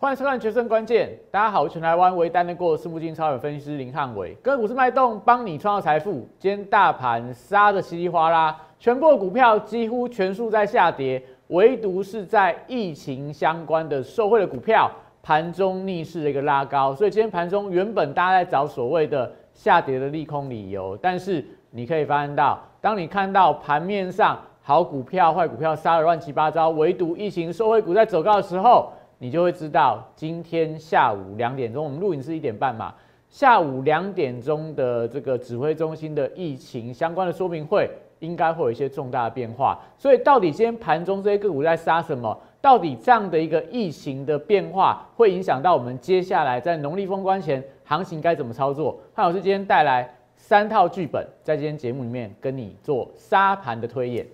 欢迎收看《决胜关键》，大家好，我是全台湾唯一担任过私募金超人分析师林汉伟，个股是脉动，帮你创造财富。今天大盘杀的稀里哗啦，全部股票几乎全数在下跌，唯独是在疫情相关的受惠的股票，盘中逆势的一个拉高。所以今天盘中原本大家在找所谓的下跌的利空理由，但是你可以发现到，当你看到盘面上好股票、坏股票杀的乱七八糟，唯独疫情受惠股在走高的时候。你就会知道，今天下午两点钟，我们录影是一点半嘛。下午两点钟的这个指挥中心的疫情相关的说明会，应该会有一些重大的变化。所以，到底今天盘中这些个股在杀什么？到底这样的一个疫情的变化，会影响到我们接下来在农历封关前行情该怎么操作？汉老师今天带来三套剧本，在今天节目里面跟你做沙盘的推演。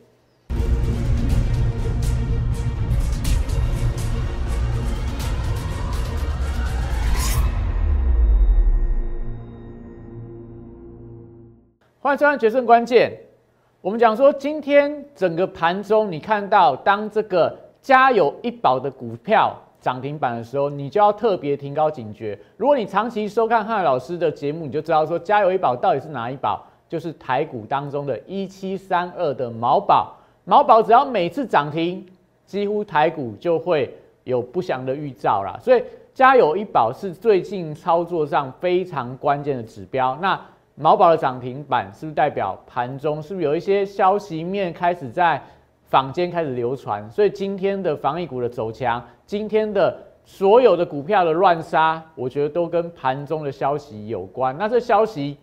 欢迎收看《决胜关键》。我们讲说，今天整个盘中，你看到当这个加油一宝的股票涨停板的时候，你就要特别提高警觉。如果你长期收看汉老师的节目，你就知道说，加油一宝到底是哪一宝？就是台股当中的一七三二的毛宝。毛宝只要每次涨停，几乎台股就会有不祥的预兆啦。所以，加油一宝是最近操作上非常关键的指标。那毛宝的涨停板是不是代表盘中是不是有一些消息面开始在坊间开始流传？所以今天的防疫股的走强，今天的所有的股票的乱杀，我觉得都跟盘中的消息有关。那这消息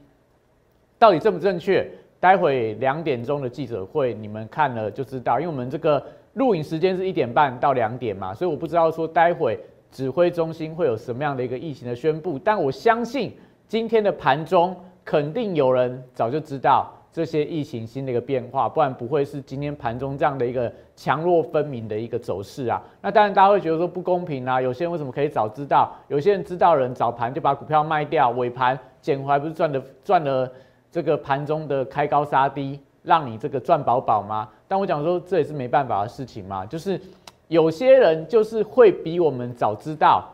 到底正不正确？待会两点钟的记者会你们看了就知道，因为我们这个录影时间是一点半到两点嘛，所以我不知道说待会指挥中心会有什么样的一个疫情的宣布，但我相信今天的盘中。肯定有人早就知道这些疫情新的一个变化，不然不会是今天盘中这样的一个强弱分明的一个走势啊。那当然大家会觉得说不公平啊，有些人为什么可以早知道？有些人知道人早盘就把股票卖掉，尾盘捡回来不是赚的赚了这个盘中的开高杀低，让你这个赚饱饱吗？但我讲说这也是没办法的事情嘛，就是有些人就是会比我们早知道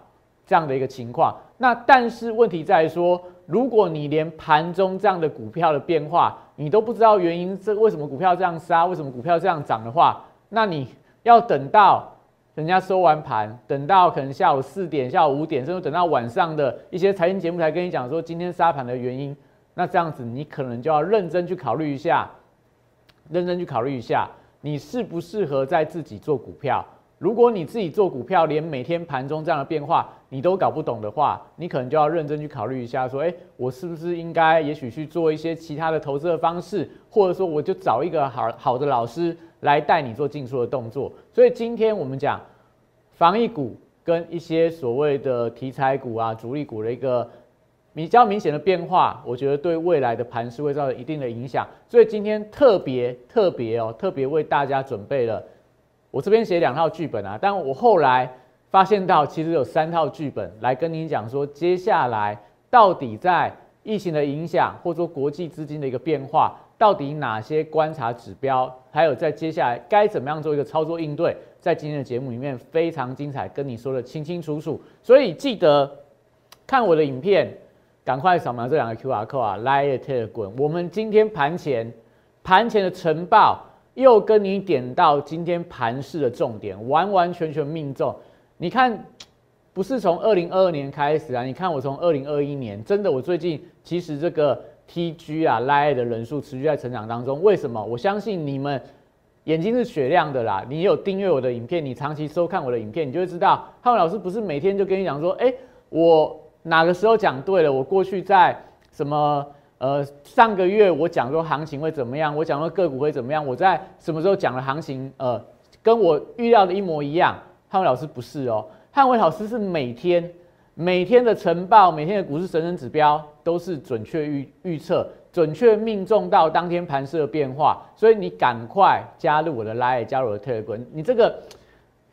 这样的一个情况。那但是问题在说。如果你连盘中这样的股票的变化你都不知道原因，这为什么股票这样杀，为什么股票这样涨的话，那你要等到人家收完盘，等到可能下午四点、下午五点，甚至等到晚上的一些财经节目才跟你讲说今天杀盘的原因，那这样子你可能就要认真去考虑一下，认真去考虑一下，你适不适合在自己做股票。如果你自己做股票，连每天盘中这样的变化你都搞不懂的话，你可能就要认真去考虑一下，说，哎，我是不是应该也许去做一些其他的投资的方式，或者说我就找一个好好的老师来带你做进出的动作。所以今天我们讲防疫股跟一些所谓的题材股啊、主力股的一个比较明显的变化，我觉得对未来的盘势会造成一定的影响。所以今天特别特别哦，特别为大家准备了。我这边写两套剧本啊，但我后来发现到其实有三套剧本来跟你讲说，接下来到底在疫情的影响，或者说国际资金的一个变化，到底哪些观察指标，还有在接下来该怎么样做一个操作应对，在今天的节目里面非常精彩，跟你说的清清楚楚。所以记得看我的影片，赶快扫描这两个 Q R code 啊，来也特滚。我们今天盘前盘前的晨报。又跟你点到今天盘市的重点，完完全全命中。你看，不是从二零二二年开始啊？你看我从二零二一年，真的，我最近其实这个 TG 啊、Line 的人数持续在成长当中。为什么？我相信你们眼睛是雪亮的啦。你有订阅我的影片，你长期收看我的影片，你就会知道，汉文老师不是每天就跟你讲说，哎，我哪个时候讲对了？我过去在什么？呃，上个月我讲说行情会怎么样，我讲说个股会怎么样，我在什么时候讲的行情？呃，跟我预料的一模一样。汉伟老师不是哦，汉伟老师是每天每天的晨报，每天的股市神人指标都是准确预预测，准确命中到当天盘势的变化。所以你赶快加入我的 Line，加入我的 Telegram。你这个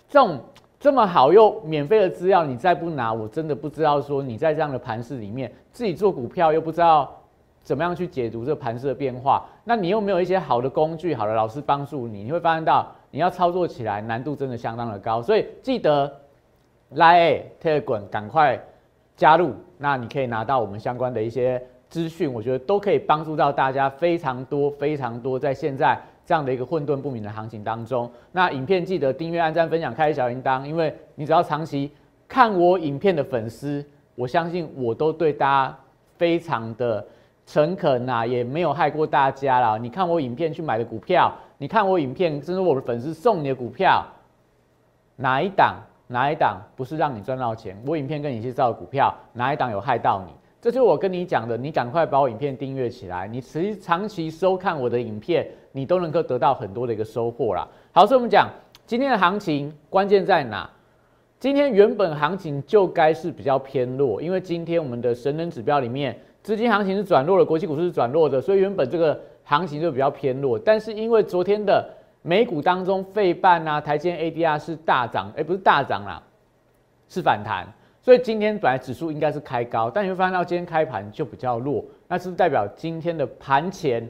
这种这么好又免费的资料，你再不拿，我真的不知道说你在这样的盘势里面自己做股票又不知道。怎么样去解读这个盘势的变化？那你又没有一些好的工具、好的老师帮助你，你会发现到你要操作起来难度真的相当的高。所以记得来 Telegram 赶快加入，那你可以拿到我们相关的一些资讯，我觉得都可以帮助到大家非常多非常多，在现在这样的一个混沌不明的行情当中。那影片记得订阅、按赞、分享、开小铃铛，因为你只要长期看我影片的粉丝，我相信我都对大家非常的诚恳呐，也没有害过大家啦。你看我影片去买的股票，你看我影片，甚至我的粉丝送你的股票，哪一档？哪一档不是让你赚到钱？我影片跟你介绍的股票，哪一档有害到你？这就是我跟你讲的，你赶快把我影片订阅起来，你持长期收看我的影片，你都能够得到很多的一个收获啦。好，所以我们讲今天的行情关键在哪？今天原本行情就该是比较偏弱，因为今天我们的神人指标里面资金行情是转弱的，国际股市是转弱的，所以原本这个行情就比较偏弱。但是因为昨天的美股当中，费半啊、台积 ADR 是大涨，哎，不是大涨啦，是反弹。所以今天本来指数应该是开高，但你会发现到今天开盘就比较弱，那是不是代表今天的盘前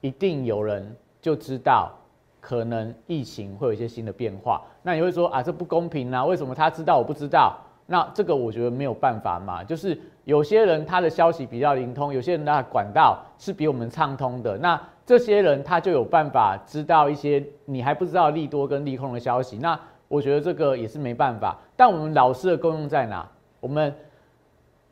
一定有人就知道可能疫情会有一些新的变化？那你会说啊，这不公平啊？为什么他知道我不知道？那这个我觉得没有办法嘛，就是有些人他的消息比较灵通，有些人的管道是比我们畅通的，那。这些人他就有办法知道一些你还不知道利多跟利空的消息，那我觉得这个也是没办法。但我们老师的功用在哪？我们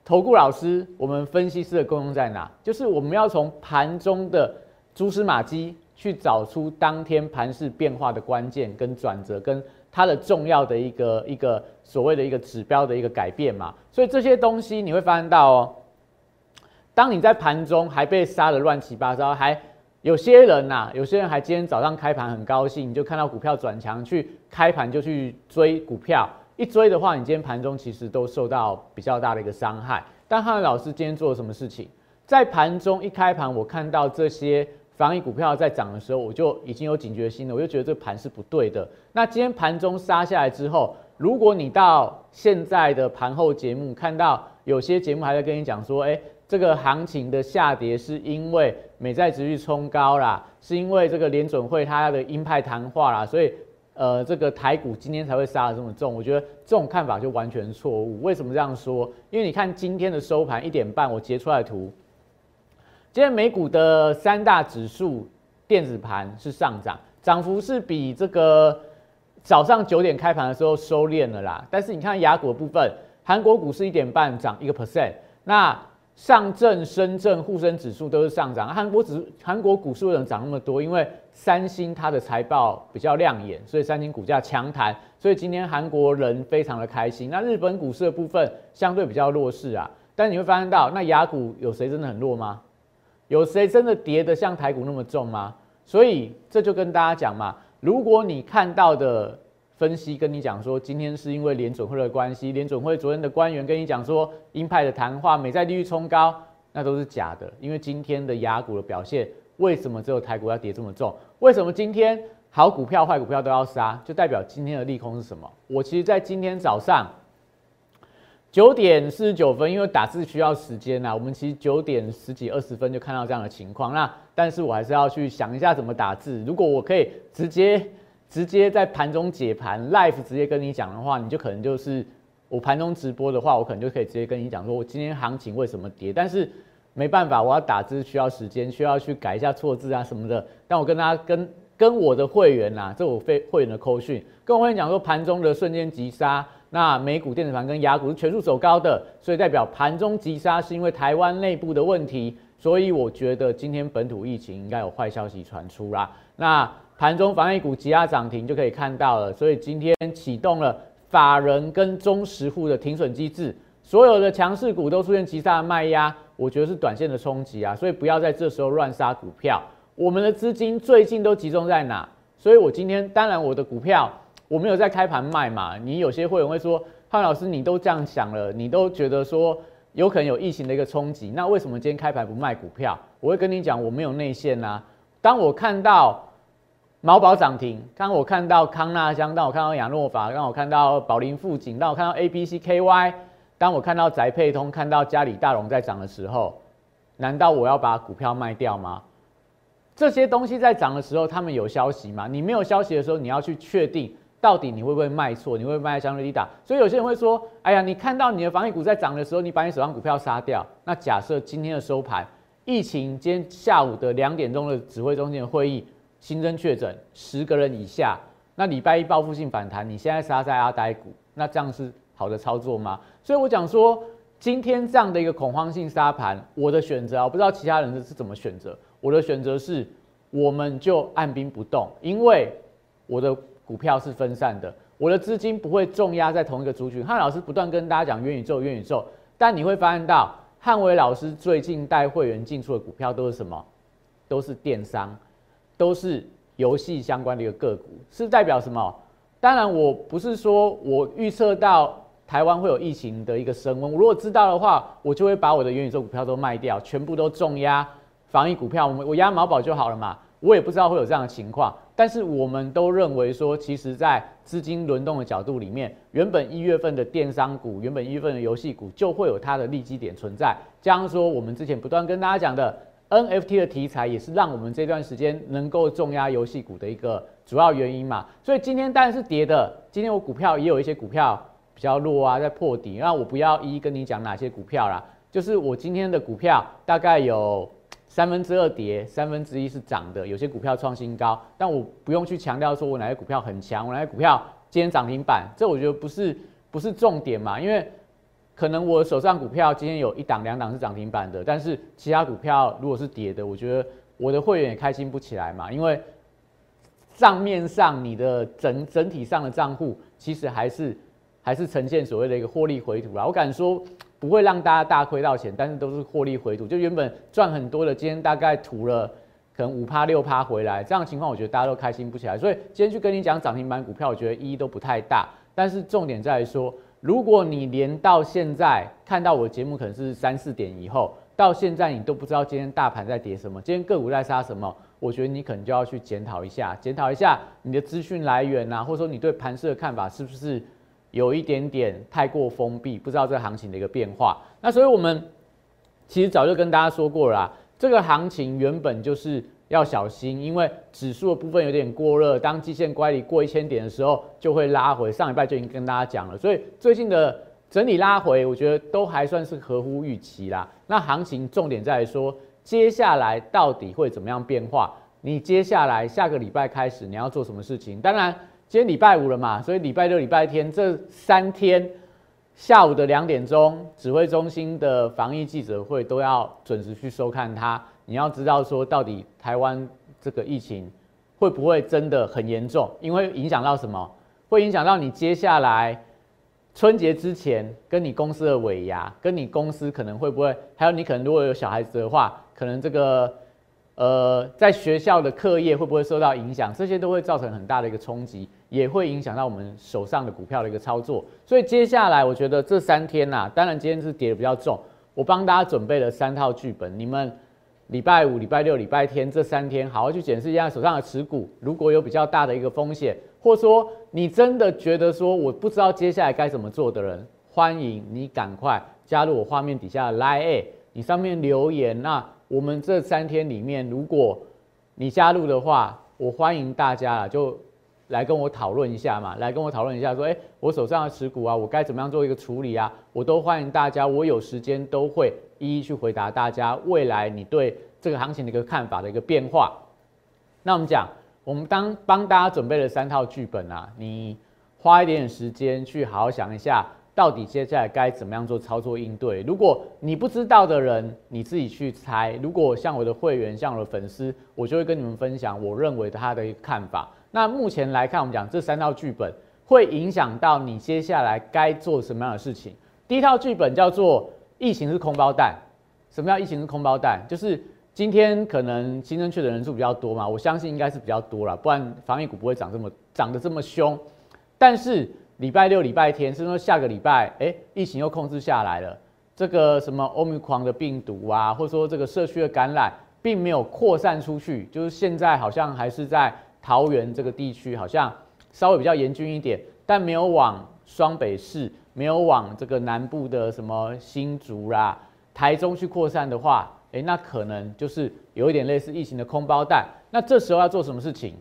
投顾老师，我们分析师的功用在哪？就是我们要从盘中的蛛丝马迹去找出当天盘势变化的关键跟转折，跟它的重要的一个一个所谓的一个指标的一个改变嘛。所以这些东西你会发现到哦，当你在盘中还被杀的乱七八糟，还有些人呐，有些人还今天早上开盘很高兴，你就看到股票转强，去开盘就去追股票，一追的话，你今天盘中其实都受到比较大的一个伤害。但汉老师今天做了什么事情？在盘中一开盘，我看到这些防疫股票在涨的时候，我就已经有警觉心了，我就觉得这盘是不对的。那今天盘中杀下来之后，如果你到现在的盘后节目看到有些节目还在跟你讲说，哎。这个行情的下跌是因为美债值率冲高啦，是因为这个联准会它的鹰派谈话啦，所以呃这个台股今天才会杀的这么重。我觉得这种看法就完全错误。为什么这样说？因为你看今天的收盘一点半，我截出来图，今天美股的三大指数电子盘是上涨，涨幅是比这个早上九点开盘的时候收敛了啦。但是你看雅股的部分，韩国股市一点半涨一个 percent，那。上证、深圳、沪深指数都是上涨，韩国指韩国股市为什么涨那么多？因为三星它的财报比较亮眼，所以三星股价强弹，所以今天韩国人非常的开心。那日本股市的部分相对比较弱势啊，但你会发现到，那雅股有谁真的很弱吗？有谁真的跌得像台股那么重吗？所以这就跟大家讲嘛，如果你看到的。分析跟你讲说，今天是因为联准会的关系，联准会昨天的官员跟你讲说，鹰派的谈话，美债利率冲高，那都是假的。因为今天的雅股的表现，为什么只有台股要跌这么重？为什么今天好股票、坏股票都要杀？就代表今天的利空是什么？我其实在今天早上九点四十九分，因为打字需要时间呐，我们其实九点十几、二十分就看到这样的情况。那但是我还是要去想一下怎么打字。如果我可以直接。直接在盘中解盘，live 直接跟你讲的话，你就可能就是我盘中直播的话，我可能就可以直接跟你讲说，我今天行情为什么跌。但是没办法，我要打字需要时间，需要去改一下错字啊什么的。但我跟大家跟跟我的会员呐，这我非会员的扣讯，跟我会员讲说，盘中的瞬间急杀，那美股电子盘跟雅股是全数走高的，所以代表盘中急杀是因为台湾内部的问题，所以我觉得今天本土疫情应该有坏消息传出啦。那盘中防疫股急压涨停就可以看到了，所以今天启动了法人跟中实户的停损机制，所有的强势股都出现急杀的卖压，我觉得是短线的冲击啊，所以不要在这时候乱杀股票。我们的资金最近都集中在哪？所以我今天当然我的股票我没有在开盘卖嘛。你有些会员会说，汉老师你都这样想了，你都觉得说有可能有疫情的一个冲击，那为什么今天开盘不卖股票？我会跟你讲，我没有内线呐。当我看到。毛宝涨停，当我看到康纳香，当我看到亚诺法，当我看到宝林富锦，当我看到 A B C K Y，当我看到宅配通，看到嘉里大龙在涨的时候，难道我要把股票卖掉吗？这些东西在涨的时候，他们有消息吗？你没有消息的时候，你要去确定到底你会不会卖错？你会不会卖相对低档？所以有些人会说：“哎呀，你看到你的防疫股在涨的时候，你把你手上股票杀掉。”那假设今天的收盘，疫情今天下午的两点钟的指挥中心的会议新增确诊十个人以下，那礼拜一报复性反弹，你现在杀在阿呆股，那这样是好的操作吗？所以我讲说，今天这样的一个恐慌性杀盘，我的选择啊，我不知道其他人是怎么选择。我的选择是，我们就按兵不动，因为我的。股票是分散的，我的资金不会重压在同一个族群。汉老师不断跟大家讲元宇宙，元宇宙，但你会发现到汉伟老师最近带会员进出的股票都是什么？都是电商，都是游戏相关的一个个股，是代表什么？当然，我不是说我预测到台湾会有疫情的一个升温，我如果知道的话，我就会把我的元宇宙股票都卖掉，全部都重压防疫股票，我我压毛宝就好了嘛。我也不知道会有这样的情况，但是我们都认为说，其实，在资金轮动的角度里面，原本一月份的电商股，原本一月份的游戏股，就会有它的利基点存在。加上说，我们之前不断跟大家讲的 NFT 的题材，也是让我们这段时间能够重压游戏股的一个主要原因嘛。所以今天当然是跌的，今天我股票也有一些股票比较弱啊，在破底。那我不要一一跟你讲哪些股票啦，就是我今天的股票大概有。三分之二跌，三分之一是涨的。有些股票创新高，但我不用去强调说我哪些股票很强，我哪些股票今天涨停板，这我觉得不是不是重点嘛。因为可能我手上股票今天有一档两档是涨停板的，但是其他股票如果是跌的，我觉得我的会员也开心不起来嘛。因为账面上你的整整体上的账户其实还是还是呈现所谓的一个获利回吐啦。我敢说。不会让大家大亏到钱，但是都是获利回吐。就原本赚很多的，今天大概吐了可能五趴六趴回来，这样情况我觉得大家都开心不起来。所以今天去跟你讲涨停板股票，我觉得意义都不太大。但是重点在于说，如果你连到现在看到我节目可能是三四点以后，到现在你都不知道今天大盘在跌什么，今天个股在杀什么，我觉得你可能就要去检讨一下，检讨一下你的资讯来源啊，或者说你对盘市的看法是不是？有一点点太过封闭，不知道这个行情的一个变化。那所以我们其实早就跟大家说过了，这个行情原本就是要小心，因为指数的部分有点过热，当季线乖离过一千点的时候就会拉回。上礼拜就已经跟大家讲了，所以最近的整理拉回，我觉得都还算是合乎预期啦。那行情重点在说，接下来到底会怎么样变化？你接下来下个礼拜开始你要做什么事情？当然。今天礼拜五了嘛，所以礼拜六、礼拜天这三天下午的两点钟，指挥中心的防疫记者会都要准时去收看它。你要知道说，到底台湾这个疫情会不会真的很严重？因为影响到什么？会影响到你接下来春节之前跟你公司的尾牙，跟你公司可能会不会，还有你可能如果有小孩子的话，可能这个。呃，在学校的课业会不会受到影响？这些都会造成很大的一个冲击，也会影响到我们手上的股票的一个操作。所以接下来，我觉得这三天呐，当然今天是跌的比较重，我帮大家准备了三套剧本，你们礼拜五、礼拜六、礼拜天这三天好好去检视一下手上的持股，如果有比较大的一个风险，或者说你真的觉得说我不知道接下来该怎么做的人，欢迎你赶快加入我画面底下的 Line，你上面留言那。我们这三天里面，如果你加入的话，我欢迎大家啊，就来跟我讨论一下嘛，来跟我讨论一下，说，哎，我手上的持股啊，我该怎么样做一个处理啊？我都欢迎大家，我有时间都会一一去回答大家未来你对这个行情的一个看法的一个变化。那我们讲，我们当帮大家准备了三套剧本啊，你花一点点时间去好好想一下。到底接下来该怎么样做操作应对？如果你不知道的人，你自己去猜。如果像我的会员，像我的粉丝，我就会跟你们分享我认为他的一个看法。那目前来看，我们讲这三套剧本会影响到你接下来该做什么样的事情。第一套剧本叫做疫情是空包蛋。什么叫疫情是空包蛋？就是今天可能新增确诊人数比较多嘛，我相信应该是比较多了，不然防疫股不会涨这么涨得这么凶。但是礼拜六、礼拜天，甚至说下个礼拜，哎，疫情又控制下来了。这个什么欧米狂的病毒啊，或者说这个社区的感染，并没有扩散出去，就是现在好像还是在桃园这个地区，好像稍微比较严峻一点，但没有往双北市，没有往这个南部的什么新竹啦、台中去扩散的话，哎，那可能就是有一点类似疫情的空包弹。那这时候要做什么事情？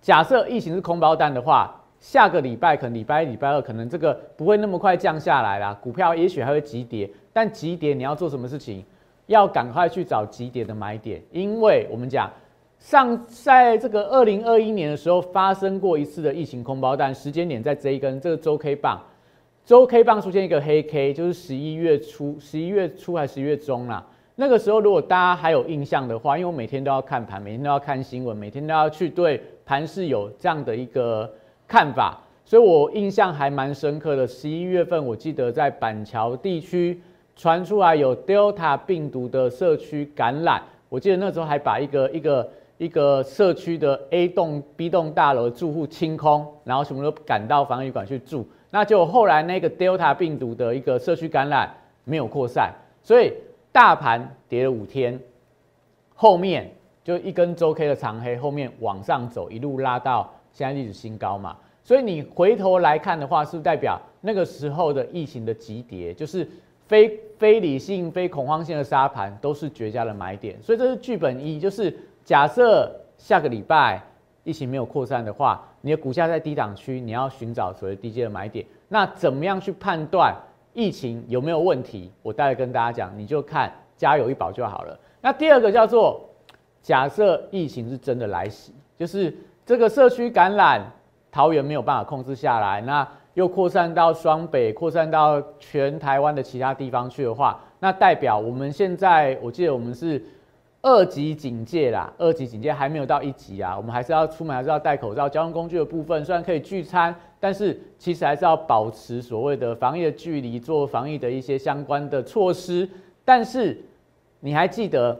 假设疫情是空包弹的话，下个礼拜可能礼拜一、礼拜二可能这个不会那么快降下来啦，股票也许还会急跌，但急跌你要做什么事情？要赶快去找急跌的买点，因为我们讲上在这个二零二一年的时候发生过一次的疫情空包单，时间点在这一根这个周 K 棒，周 K 棒出现一个黑 K，就是十一月初、十一月初还是十一月中啦。那个时候如果大家还有印象的话，因为我每天都要看盘，每天都要看新闻，每天都要去对盘市有这样的一个看法，所以我印象还蛮深刻的。十一月份我记得在板桥地区。传出来有 Delta 病毒的社区感染，我记得那时候还把一个一个一个社区的 A 栋 B 栋大楼住户清空，然后什么都赶到防疫馆去住。那就后来那个 Delta 病毒的一个社区感染没有扩散，所以大盘跌了五天，后面就一根周 K 的长黑，后面往上走，一路拉到现在历史新高嘛。所以你回头来看的话，是不是代表那个时候的疫情的急跌，就是？非非理性、非恐慌性的沙盘都是绝佳的买点，所以这是剧本一，就是假设下个礼拜疫情没有扩散的话，你的股价在低档区，你要寻找所谓低阶的买点。那怎么样去判断疫情有没有问题？我待会跟大家讲，你就看加油一保就好了。那第二个叫做假设疫情是真的来袭，就是这个社区感染，桃园没有办法控制下来，那。又扩散到双北，扩散到全台湾的其他地方去的话，那代表我们现在，我记得我们是二级警戒啦，二级警戒还没有到一级啊，我们还是要出门，还是要戴口罩。交通工具的部分虽然可以聚餐，但是其实还是要保持所谓的防疫的距离，做防疫的一些相关的措施。但是你还记得？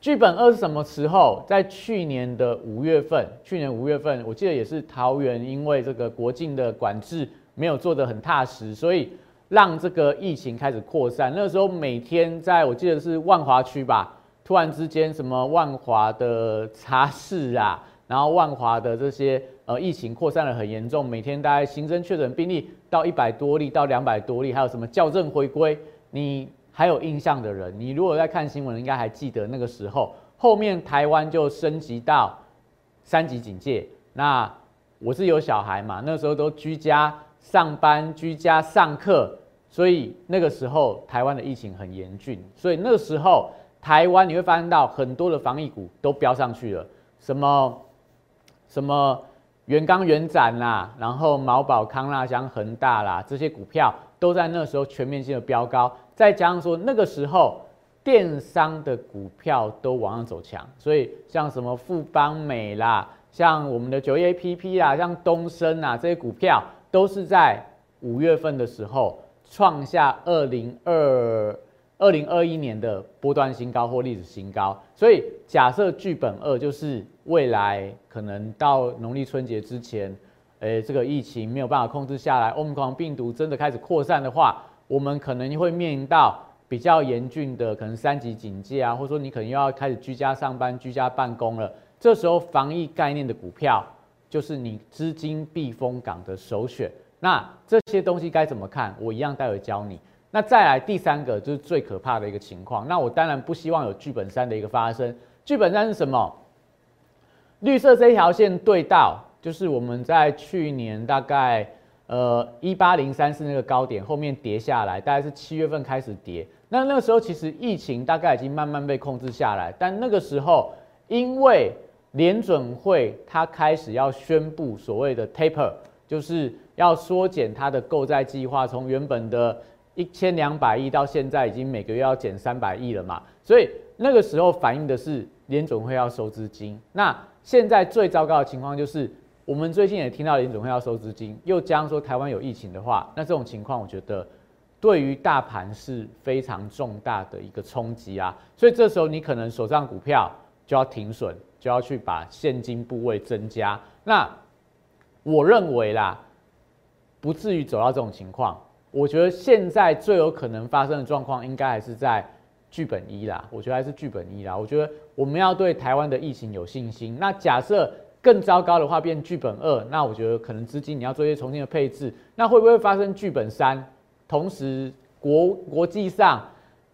剧本二是什么时候？在去年的五月份，去年五月份，我记得也是桃园，因为这个国境的管制没有做得很踏实，所以让这个疫情开始扩散。那时候每天在我记得是万华区吧，突然之间什么万华的茶室啊，然后万华的这些呃疫情扩散的很严重，每天大概新增确诊病例到一百多例到两百多例，还有什么校正回归，你。还有印象的人，你如果在看新闻，应该还记得那个时候，后面台湾就升级到三级警戒。那我是有小孩嘛，那时候都居家上班、居家上课，所以那个时候台湾的疫情很严峻。所以那时候台湾你会发现到很多的防疫股都飙上去了，什么什么元刚、元展啦，然后毛宝、康纳香、恒大啦，这些股票都在那时候全面性的飙高。再加上说那个时候电商的股票都往上走强，所以像什么富邦美啦，像我们的九一 A P P 啊，像东升啊这些股票，都是在五月份的时候创下二零二二零二一年的波段新高或历史新高。所以假设剧本二就是未来可能到农历春节之前，诶这个疫情没有办法控制下来，欧米狂病毒真的开始扩散的话。我们可能会面临到比较严峻的，可能三级警戒啊，或者说你可能又要开始居家上班、居家办公了。这时候防疫概念的股票就是你资金避风港的首选。那这些东西该怎么看？我一样待会教你。那再来第三个就是最可怕的一个情况。那我当然不希望有剧本三的一个发生。剧本三是什么？绿色这条线对到，就是我们在去年大概。呃，一八零三是那个高点，后面跌下来，大概是七月份开始跌。那那个时候其实疫情大概已经慢慢被控制下来，但那个时候因为联准会它开始要宣布所谓的 taper，就是要缩减它的购债计划，从原本的一千两百亿到现在已经每个月要减三百亿了嘛，所以那个时候反映的是联总会要收资金。那现在最糟糕的情况就是。我们最近也听到联总会要收资金，又加上说台湾有疫情的话，那这种情况我觉得对于大盘是非常重大的一个冲击啊。所以这时候你可能手上股票就要停损，就要去把现金部位增加。那我认为啦，不至于走到这种情况。我觉得现在最有可能发生的状况，应该还是在剧本一啦。我觉得还是剧本一啦。我觉得我们要对台湾的疫情有信心。那假设。更糟糕的话变剧本二，那我觉得可能资金你要做一些重新的配置，那会不会发生剧本三？同时国国际上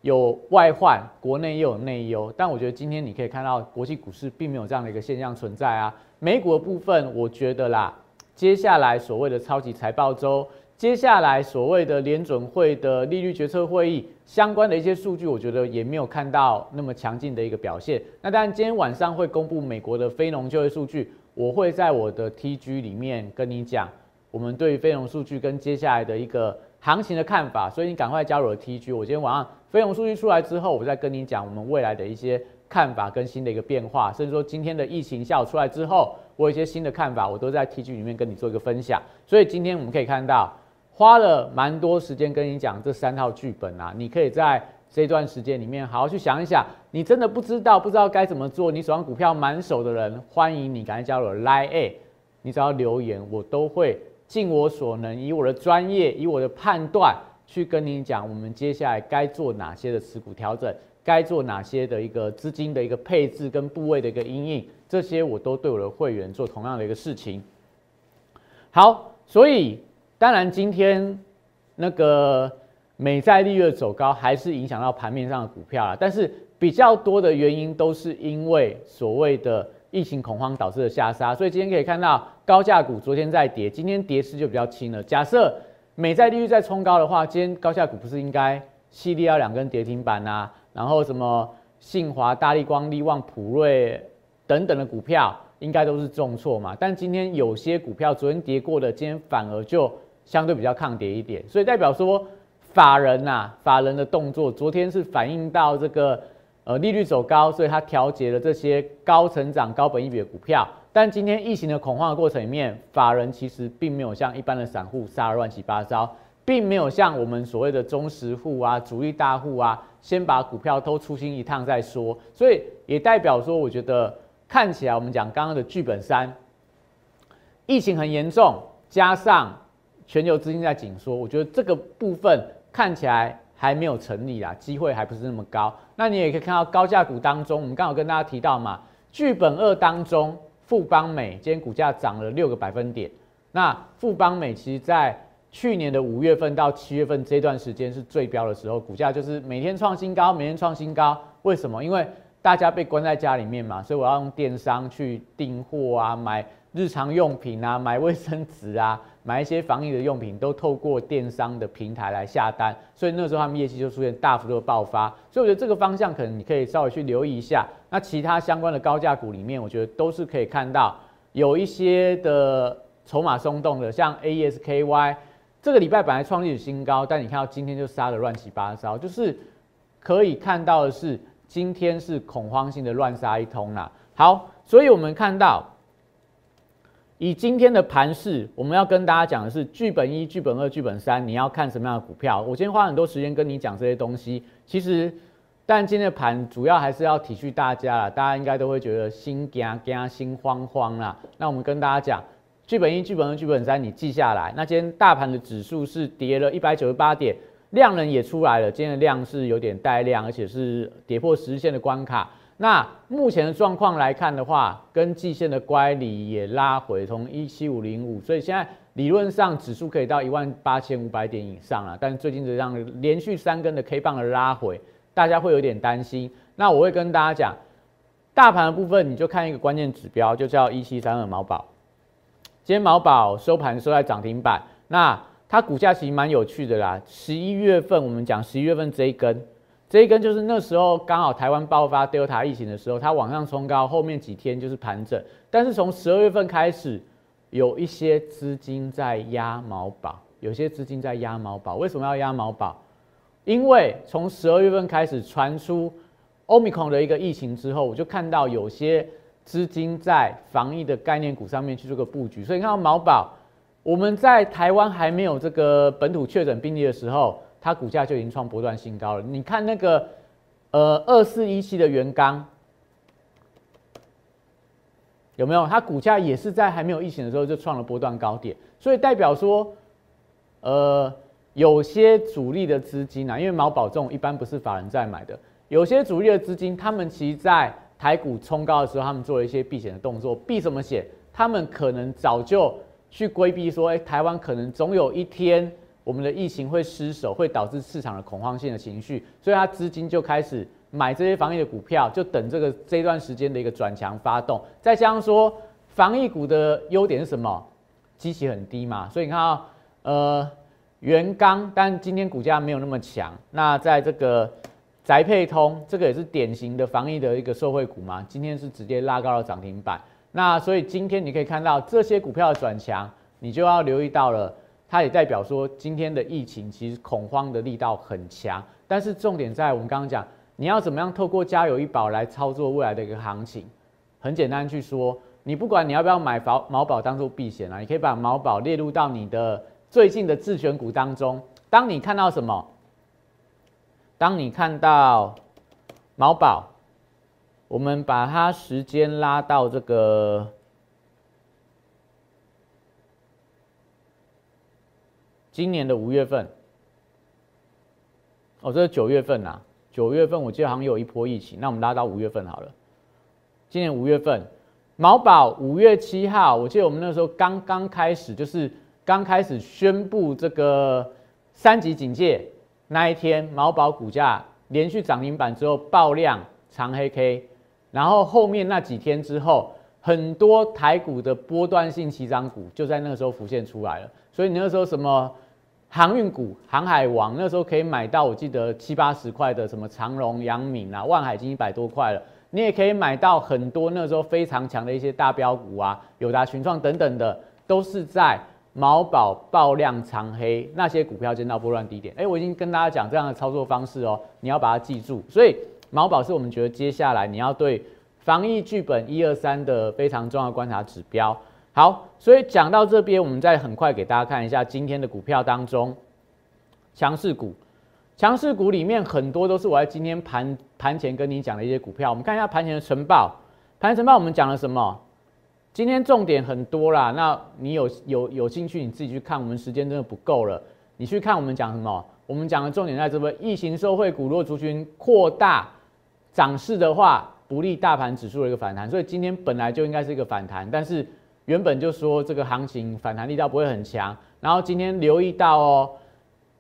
有外患，国内又有内忧，但我觉得今天你可以看到国际股市并没有这样的一个现象存在啊。美股的部分，我觉得啦，接下来所谓的超级财报周，接下来所谓的联准会的利率决策会议相关的一些数据，我觉得也没有看到那么强劲的一个表现。那当然，今天晚上会公布美国的非农就业数据，我会在我的 TG 里面跟你讲，我们对于非农数据跟接下来的一个行情的看法。所以你赶快加入我的 TG，我今天晚上非农数据出来之后，我再跟你讲我们未来的一些。看法跟新的一个变化，甚至说今天的疫情效出来之后，我有一些新的看法，我都在 T G 里面跟你做一个分享。所以今天我们可以看到，花了蛮多时间跟你讲这三套剧本啊，你可以在这段时间里面好好去想一想。你真的不知道不知道该怎么做，你手上股票满手的人，欢迎你赶快加入 Line A，你只要留言，我都会尽我所能，以我的专业，以我的判断去跟你讲，我们接下来该做哪些的持股调整。该做哪些的一个资金的一个配置跟部位的一个阴影，这些我都对我的会员做同样的一个事情。好，所以当然今天那个美债利率走高，还是影响到盘面上的股票啊。但是比较多的原因都是因为所谓的疫情恐慌导致的下杀。所以今天可以看到高价股昨天在跌，今天跌势就比较轻了。假设美债利率再冲高的话，今天高价股不是应该犀利要两根跌停板啊？然后什么信华、大力光、力旺、普瑞等等的股票，应该都是重挫嘛。但今天有些股票昨天跌过的，今天反而就相对比较抗跌一点，所以代表说法人呐，法人的动作昨天是反映到这个呃利率走高，所以它调节了这些高成长、高本益比的股票。但今天疫情的恐慌的过程里面，法人其实并没有像一般的散户杀的乱七八糟。并没有像我们所谓的中实户啊、主力大户啊，先把股票都出清一趟再说，所以也代表说，我觉得看起来我们讲刚刚的剧本三，疫情很严重，加上全球资金在紧缩，我觉得这个部分看起来还没有成立啊，机会还不是那么高。那你也可以看到高价股当中，我们刚好跟大家提到嘛，剧本二当中，富邦美今天股价涨了六个百分点，那富邦美其实在。去年的五月份到七月份这段时间是最标的时候，股价就是每天创新高，每天创新高。为什么？因为大家被关在家里面嘛，所以我要用电商去订货啊，买日常用品啊，买卫生纸啊，买一些防疫的用品，都透过电商的平台来下单。所以那时候他们业绩就出现大幅度的爆发。所以我觉得这个方向可能你可以稍微去留意一下。那其他相关的高价股里面，我觉得都是可以看到有一些的筹码松动的，像 A S K Y，。这个礼拜本来创历史新高，但你看到今天就杀的乱七八糟，就是可以看到的是今天是恐慌性的乱杀一通啦。好，所以我们看到以今天的盘势，我们要跟大家讲的是剧本一、剧本二、剧本三，你要看什么样的股票？我今天花很多时间跟你讲这些东西，其实但今天的盘主要还是要体恤大家啦，大家应该都会觉得心惊惊、心慌慌啦。那我们跟大家讲。剧本一、剧本二、剧本三，你记下来。那今天大盘的指数是跌了一百九十八点，量能也出来了。今天的量是有点带量，而且是跌破十日线的关卡。那目前的状况来看的话，跟季线的乖离也拉回，从一七五零五，所以现在理论上指数可以到一万八千五百点以上了。但最近这样连续三根的 K 棒的拉回，大家会有点担心。那我会跟大家讲，大盘的部分你就看一个关键指标，就叫一七三二毛宝。今天毛宝收盘收在涨停板，那它股价其实蛮有趣的啦。十一月份我们讲十一月份这一根，这一根就是那时候刚好台湾爆发 Delta 疫情的时候，它往上冲高，后面几天就是盘整。但是从十二月份开始，有一些资金在压毛宝，有些资金在压毛宝。为什么要压毛宝？因为从十二月份开始传出 Omicron 的一个疫情之后，我就看到有些。资金在防疫的概念股上面去做个布局，所以看到毛宝，我们在台湾还没有这个本土确诊病例的时候，它股价就已经创波段新高了。你看那个呃二四一七的元刚，有没有？它股价也是在还没有疫情的时候就创了波段高点，所以代表说，呃，有些主力的资金啊，因为毛宝这种一般不是法人在买的，有些主力的资金，他们其实在。台股冲高的时候，他们做了一些避险的动作。避什么险？他们可能早就去规避说，哎，台湾可能总有一天我们的疫情会失守，会导致市场的恐慌性的情绪，所以他资金就开始买这些防疫的股票，就等这个这段时间的一个转强发动。再加上说，防疫股的优点是什么？基期很低嘛，所以你看啊，呃，元刚，但今天股价没有那么强。那在这个宅配通，这个也是典型的防疫的一个受惠股嘛，今天是直接拉高了涨停板。那所以今天你可以看到这些股票的转强，你就要留意到了，它也代表说今天的疫情其实恐慌的力道很强。但是重点在我们刚刚讲，你要怎么样透过家有一保来操作未来的一个行情？很简单去说，你不管你要不要买毛毛宝当做避险啊，你可以把毛宝列入到你的最近的自选股当中。当你看到什么？当你看到毛宝。我们把它时间拉到这个今年的五月份，哦，这是九月份呐。九月份我记得好像有一波疫情，那我们拉到五月份好了。今年五月份，毛宝五月七号，我记得我们那时候刚刚开始，就是刚开始宣布这个三级警戒那一天，毛宝股价连续涨停板之后爆量长黑 K。然后后面那几天之后，很多台股的波段性起涨股就在那个时候浮现出来了。所以你那时候什么航运股、航海王，那时候可以买到，我记得七八十块的什么长荣、阳明啊，万海已经一百多块了。你也可以买到很多那时候非常强的一些大标股啊，友达、群创等等的，都是在毛宝爆量长黑那些股票见到波段低点。哎，我已经跟大家讲这样的操作方式哦，你要把它记住。所以。毛宝是我们觉得接下来你要对防疫剧本一二三的非常重要观察指标。好，所以讲到这边，我们再很快给大家看一下今天的股票当中强势股。强势股里面很多都是我在今天盘盘前跟你讲的一些股票。我们看一下盘前的晨报，盘前晨报我们讲了什么？今天重点很多啦，那你有有有兴趣你自己去看，我们时间真的不够了。你去看我们讲什么？我们讲的重点在这边，疫情受惠股若族群扩大。涨势的话不利大盘指数的一个反弹，所以今天本来就应该是一个反弹，但是原本就说这个行情反弹力道不会很强，然后今天留意到哦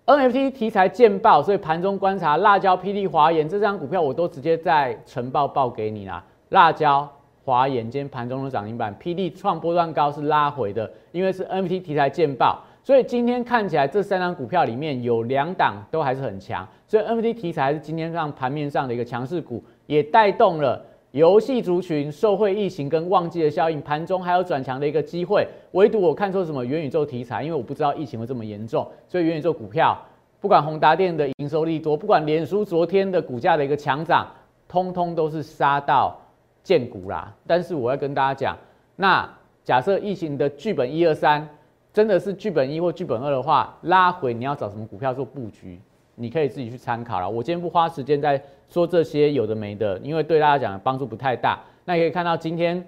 ，NFT 题材见报，所以盘中观察辣椒、霹雳、华研这张股票我都直接在晨报报给你啦。辣椒、华研今天盘中的涨停板，霹雳创波段高是拉回的，因为是 NFT 题材见报。所以今天看起来这三张股票里面有两档都还是很强，所以 NFT 题材是今天上盘面上的一个强势股，也带动了游戏族群受惠疫情跟旺季的效应，盘中还有转强的一个机会。唯独我看错什么元宇宙题材，因为我不知道疫情会这么严重，所以元宇宙股票不管宏达电的营收力多，不管脸书昨天的股价的一个强涨，通通都是杀到见股啦。但是我要跟大家讲，那假设疫情的剧本一二三。真的是剧本一或剧本二的话，拉回你要找什么股票做布局，你可以自己去参考了。我今天不花时间在说这些有的没的，因为对大家讲帮助不太大。那你可以看到今天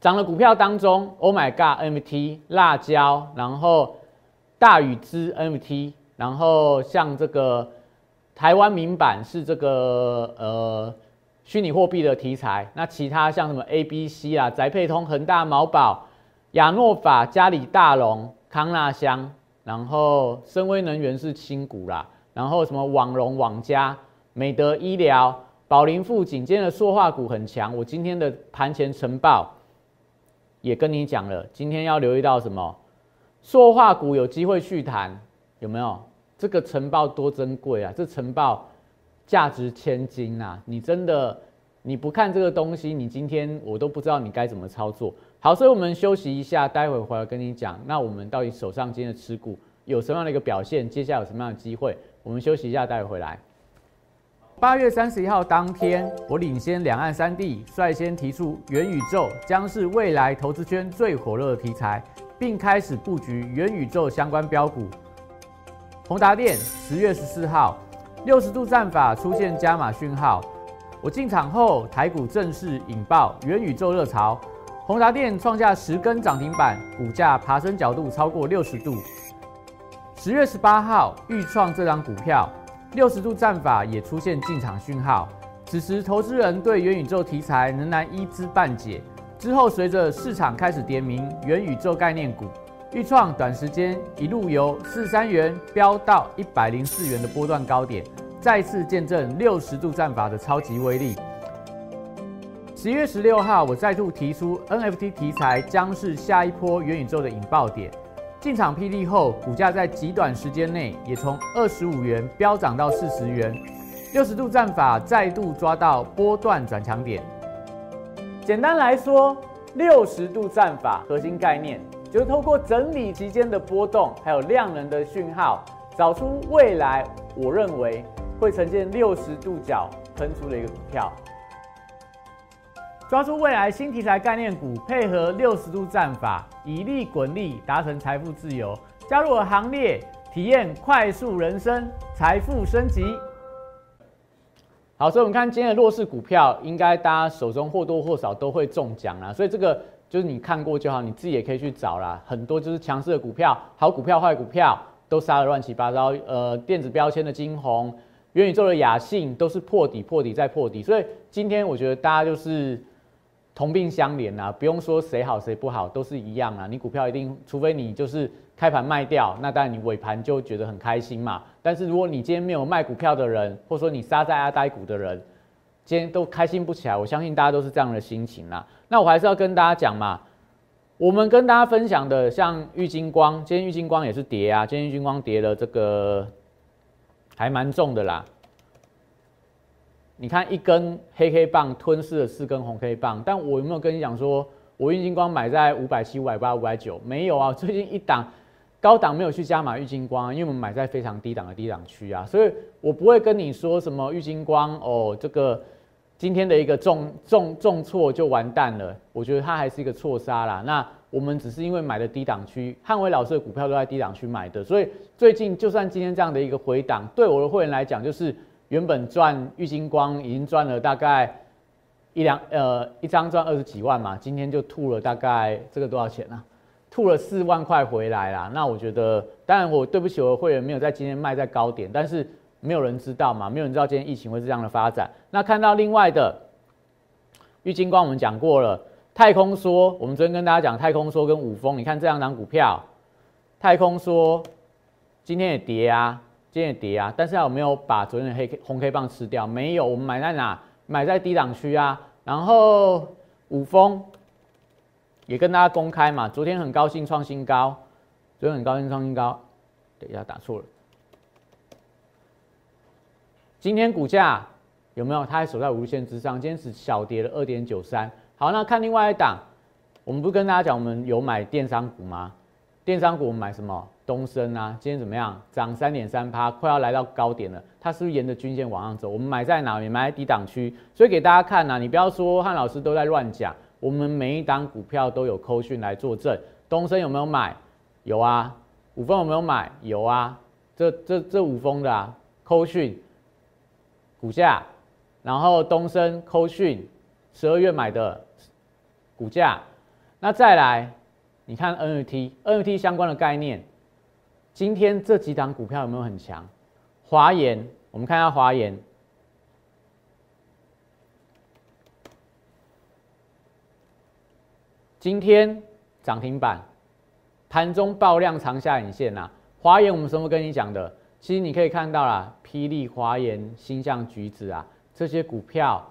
涨的股票当中，Oh my God，MT 辣椒，然后大宇资 MT，然后像这个台湾民版是这个呃虚拟货币的题材，那其他像什么 ABC 啊、宅配通、恒大、毛宝。亚诺法、嘉里大龙、康纳香，然后深威能源是新股啦，然后什么网龙、网家、美德医疗、宝林富锦，今天的塑化股很强。我今天的盘前晨报也跟你讲了，今天要留意到什么？塑化股有机会续谈，有没有？这个晨报多珍贵啊！这晨报价值千金啊！你真的你不看这个东西，你今天我都不知道你该怎么操作。好，所以我们休息一下，待会回来跟你讲。那我们到底手上今天的持股有什么样的一个表现？接下来有什么样的机会？我们休息一下，待会回来。八月三十一号当天，我领先两岸三地，率先提出元宇宙将是未来投资圈最火热的题材，并开始布局元宇宙相关标股。宏达电十月十四号，六十度战法出现加码讯号，我进场后，台股正式引爆元宇宙热潮。宏达电创下十根涨停板，股价爬升角度超过六十度。十月十八号，预创这张股票六十度战法也出现进场讯号。此时，投资人对元宇宙题材仍然一知半解。之后，随着市场开始点名元宇宙概念股，预创短时间一路由四三元飙到一百零四元的波段高点，再次见证六十度战法的超级威力。十一月十六号，我再度提出 NFT 题材将是下一波元宇宙的引爆点。进场霹雳后，股价在极短时间内也从二十五元飙涨到四十元，六十度战法再度抓到波段转强点。简单来说，六十度战法核心概念就是透过整理期间的波动，还有量能的讯号，找出未来我认为会呈现六十度角喷出的一个股票。抓住未来新题材概念股，配合六十度战法，以利滚利，达成财富自由。加入我行列，体验快速人生，财富升级。好，所以我们看今天的弱势股票，应该大家手中或多或少都会中奖啦。所以这个就是你看过就好，你自己也可以去找啦。很多就是强势的股票，好股票、坏股票都杀得乱七八糟。呃，电子标签的金红，元宇宙的雅信，都是破底、破底再破底。所以今天我觉得大家就是。同病相怜呐，不用说谁好谁不好，都是一样啊。你股票一定，除非你就是开盘卖掉，那当然你尾盘就觉得很开心嘛。但是如果你今天没有卖股票的人，或者说你杀在阿呆股的人，今天都开心不起来。我相信大家都是这样的心情啦。那我还是要跟大家讲嘛，我们跟大家分享的，像玉金光，今天玉金光也是跌啊，今天玉金光跌了这个还蛮重的啦。你看一根黑黑棒吞噬了四根红黑棒，但我有没有跟你讲说，我玉金光买在五百七、五百八、五百九？没有啊，最近一档高档没有去加码玉金光，因为我们买在非常低档的低档区啊，所以我不会跟你说什么玉金光哦，这个今天的一个重重重挫就完蛋了。我觉得它还是一个错杀啦。那我们只是因为买的低档区，汉威老师的股票都在低档区买的，所以最近就算今天这样的一个回档，对我的会员来讲就是。原本赚玉金光已经赚了大概一两呃一张赚二十几万嘛，今天就吐了大概这个多少钱呢？吐了四万块回来啦。那我觉得，当然我对不起我的会员没有在今天卖在高点，但是没有人知道嘛，没有人知道今天疫情会是这样的发展。那看到另外的玉金光，我们讲过了，太空说，我们昨天跟大家讲太空说跟五峰，你看这两张股票，太空说今天也跌啊。今天跌啊，但是有没有把昨天的黑 K 红 K 棒吃掉？没有，我们买在哪？买在低档区啊。然后五峰也跟大家公开嘛，昨天很高兴创新高，昨天很高兴创新高。等一下打错了。今天股价有没有？它还守在五日线之上，今天只小跌了二点九三。好，那看另外一档，我们不跟大家讲，我们有买电商股吗？电商股我们买什么？东升啊，今天怎么样？涨三点三趴，快要来到高点了。它是不是沿着均线往上走？我们买在哪？也买在低档区。所以给大家看呐，你不要说汉老师都在乱讲。我们每一档股票都有扣讯来作证。东升有没有买？有啊。五峰有没有买？有啊。这这这五峰的啊，扣讯股价，然后东升扣讯十二月买的股价，那再来。你看 NFT，NFT 相关的概念，今天这几档股票有没有很强？华研，我们看一下华研，今天涨停板，盘中爆量长下影线呐。华研我们什么跟你讲的？其实你可以看到啦，霹雳、华研、星象、橘子啊，这些股票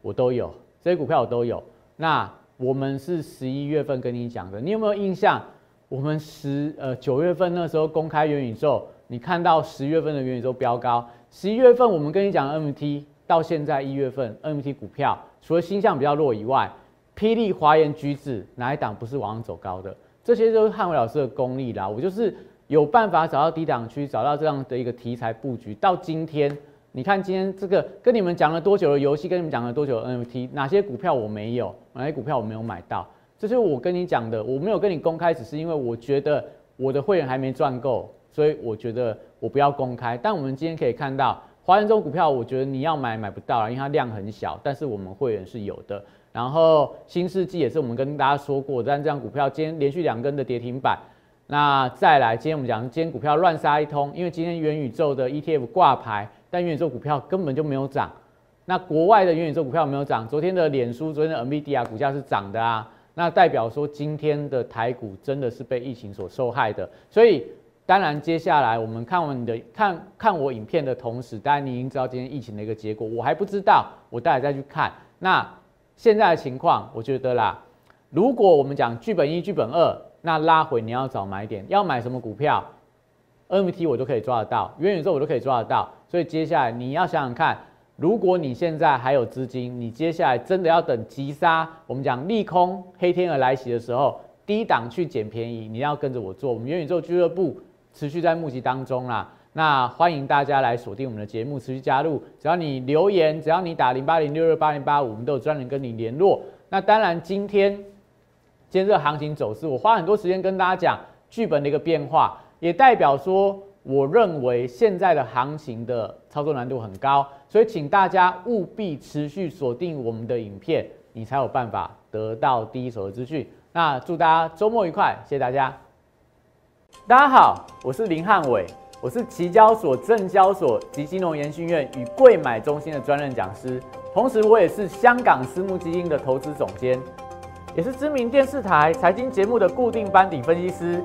我都有，这些股票我都有。那我们是十一月份跟你讲的，你有没有印象？我们十呃九月份那时候公开元宇宙，你看到十月份的元宇宙飙高，十一月份我们跟你讲 MT，到现在一月份 MT 股票除了星象比较弱以外，霹雳、华研、橘子哪一档不是往上走高的？这些都是汉伟老师的功力啦。我就是有办法找到低档区，找到这样的一个题材布局，到今天。你看今天这个跟你们讲了多久的游戏，跟你们讲了多久的 NFT，哪些股票我没有，哪些股票我没有买到，就是我跟你讲的。我没有跟你公开，只是因为我觉得我的会员还没赚够，所以我觉得我不要公开。但我们今天可以看到，华人这种股票，我觉得你要买买不到，因为它量很小。但是我们会员是有的。然后新世纪也是我们跟大家说过，但这张股票今天连续两根的跌停板。那再来，今天我们讲今天股票乱杀一通，因为今天元宇宙的 ETF 挂牌。但元宇宙股票根本就没有涨，那国外的元宇宙股票没有涨，昨天的脸书、昨天的 NVIDIA 股价是涨的啊，那代表说今天的台股真的是被疫情所受害的。所以当然接下来我们看完你的看看我影片的同时，当然你已经知道今天疫情的一个结果，我还不知道，我待会再去看。那现在的情况，我觉得啦，如果我们讲剧本一、剧本二，那拉回你要找买点，要买什么股票，NMT 我都可以抓得到，元宇宙我都可以抓得到，所以接下来你要想想看，如果你现在还有资金，你接下来真的要等急杀，我们讲利空黑天鹅来袭的时候，低档去捡便宜，你要跟着我做，我们元宇宙俱乐部持续在募集当中啦。那欢迎大家来锁定我们的节目，持续加入。只要你留言，只要你打零八零六六八零八五，我们都有专人跟你联络。那当然，今天今天这个行情走势，我花很多时间跟大家讲剧本的一个变化，也代表说，我认为现在的行情的操作难度很高，所以请大家务必持续锁定我们的影片，你才有办法得到第一手的资讯。那祝大家周末愉快，谢谢大家。大家好，我是林汉伟。我是期交所、证交所及金融研训院与贵买中心的专任讲师，同时我也是香港私募基金的投资总监，也是知名电视台财经节目的固定班底分析师，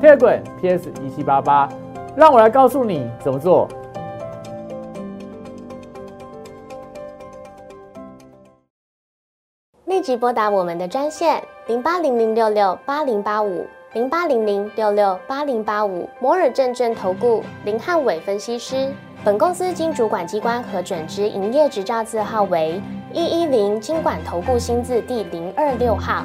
，Telegram PS 一七八八，让我来告诉你怎么做。立即拨打我们的专线零八零零六六八零八五。零八零零六六八零八五摩尔证券投顾林汉伟分析师，本公司经主管机关核准之营业执照字号为一一零金管投顾新字第零二六号。